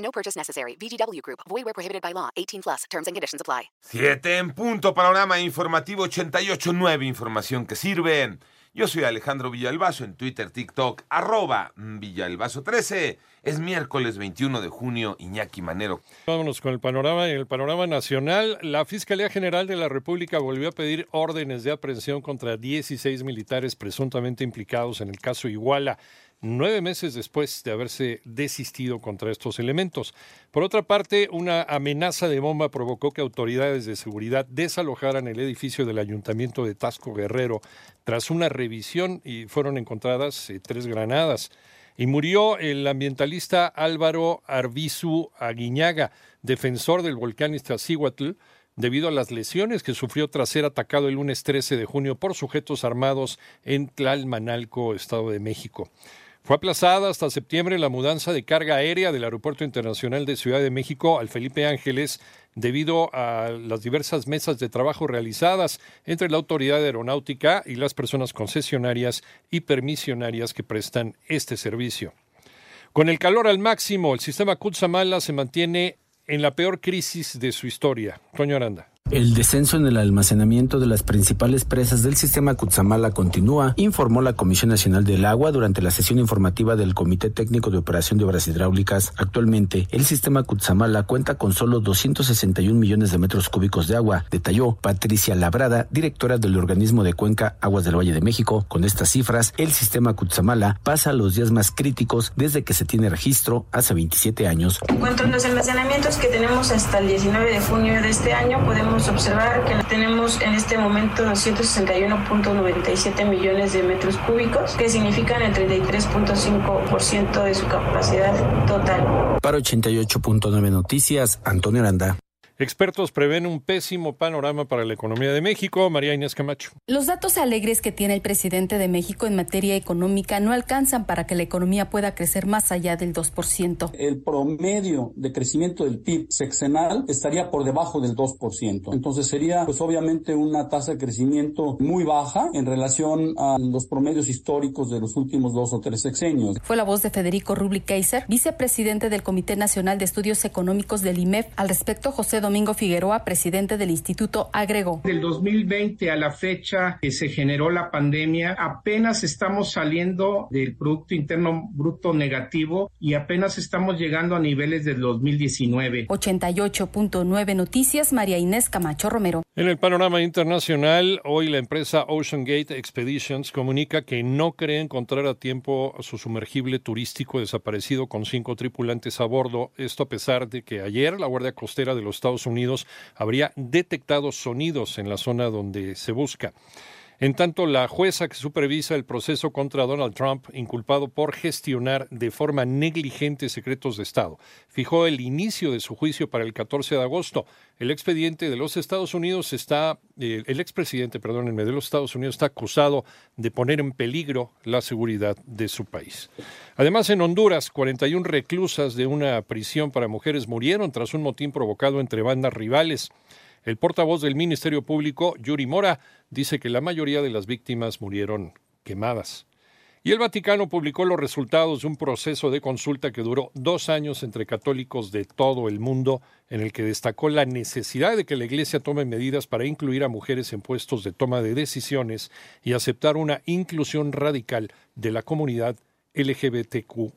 No purchase necessary. VGW Group. Void where prohibited by law. 18 plus. Terms and conditions apply. Siete en punto. Panorama informativo 88.9. Información que sirve. Yo soy Alejandro Villalbazo en Twitter, TikTok, arroba Villalbazo13. Es miércoles 21 de junio, Iñaki Manero. Vámonos con el panorama. En el panorama nacional, la Fiscalía General de la República volvió a pedir órdenes de aprehensión contra 16 militares presuntamente implicados en el caso Iguala nueve meses después de haberse desistido contra estos elementos. Por otra parte, una amenaza de bomba provocó que autoridades de seguridad desalojaran el edificio del ayuntamiento de Tasco Guerrero tras una revisión y fueron encontradas eh, tres granadas. Y murió el ambientalista Álvaro Arbizu Aguiñaga, defensor del volcán Iztaccíhuatl, debido a las lesiones que sufrió tras ser atacado el lunes 13 de junio por sujetos armados en Tlalmanalco, Estado de México. Fue aplazada hasta septiembre la mudanza de carga aérea del Aeropuerto Internacional de Ciudad de México al Felipe Ángeles debido a las diversas mesas de trabajo realizadas entre la autoridad aeronáutica y las personas concesionarias y permisionarias que prestan este servicio. Con el calor al máximo, el sistema Kutsamala se mantiene en la peor crisis de su historia. Toño Aranda. El descenso en el almacenamiento de las principales presas del sistema Cutzamala continúa, informó la Comisión Nacional del Agua durante la sesión informativa del Comité Técnico de Operación de Obras Hidráulicas. Actualmente, el sistema Cutzamala cuenta con solo 261 millones de metros cúbicos de agua, detalló Patricia Labrada, directora del organismo de cuenca Aguas del Valle de México. Con estas cifras, el sistema Cutzamala pasa los días más críticos desde que se tiene registro hace 27 años. En cuanto a los almacenamientos que tenemos hasta el 19 de junio de este año, podemos observar que tenemos en este momento 261.97 millones de metros cúbicos, que significan el 33.5% de su capacidad total. Para 88.9 Noticias, Antonio Aranda. Expertos prevén un pésimo panorama para la economía de México. María Inés Camacho. Los datos alegres que tiene el presidente de México en materia económica no alcanzan para que la economía pueda crecer más allá del 2%. El promedio de crecimiento del PIB sexenal estaría por debajo del 2%. Entonces sería pues obviamente una tasa de crecimiento muy baja en relación a los promedios históricos de los últimos dos o tres sexenios. Fue la voz de Federico Rubli Kaiser, vicepresidente del Comité Nacional de Estudios Económicos del IMEF. Al respecto, José Domingo Figueroa, presidente del instituto, agregó. Del 2020 a la fecha que se generó la pandemia, apenas estamos saliendo del Producto Interno Bruto negativo y apenas estamos llegando a niveles del 2019. 88.9 Noticias, María Inés Camacho Romero. En el panorama internacional, hoy la empresa Ocean Gate Expeditions comunica que no cree encontrar a tiempo su sumergible turístico desaparecido con cinco tripulantes a bordo. Esto a pesar de que ayer la Guardia Costera de los Unidos habría detectado sonidos en la zona donde se busca. En tanto, la jueza que supervisa el proceso contra Donald Trump, inculpado por gestionar de forma negligente secretos de Estado, fijó el inicio de su juicio para el 14 de agosto. El expediente de los Estados Unidos está, eh, el expresidente, perdónenme, de los Estados Unidos está acusado de poner en peligro la seguridad de su país. Además, en Honduras, 41 reclusas de una prisión para mujeres murieron tras un motín provocado entre bandas rivales. El portavoz del Ministerio Público, Yuri Mora, dice que la mayoría de las víctimas murieron quemadas. Y el Vaticano publicó los resultados de un proceso de consulta que duró dos años entre católicos de todo el mundo, en el que destacó la necesidad de que la Iglesia tome medidas para incluir a mujeres en puestos de toma de decisiones y aceptar una inclusión radical de la comunidad LGBTQ.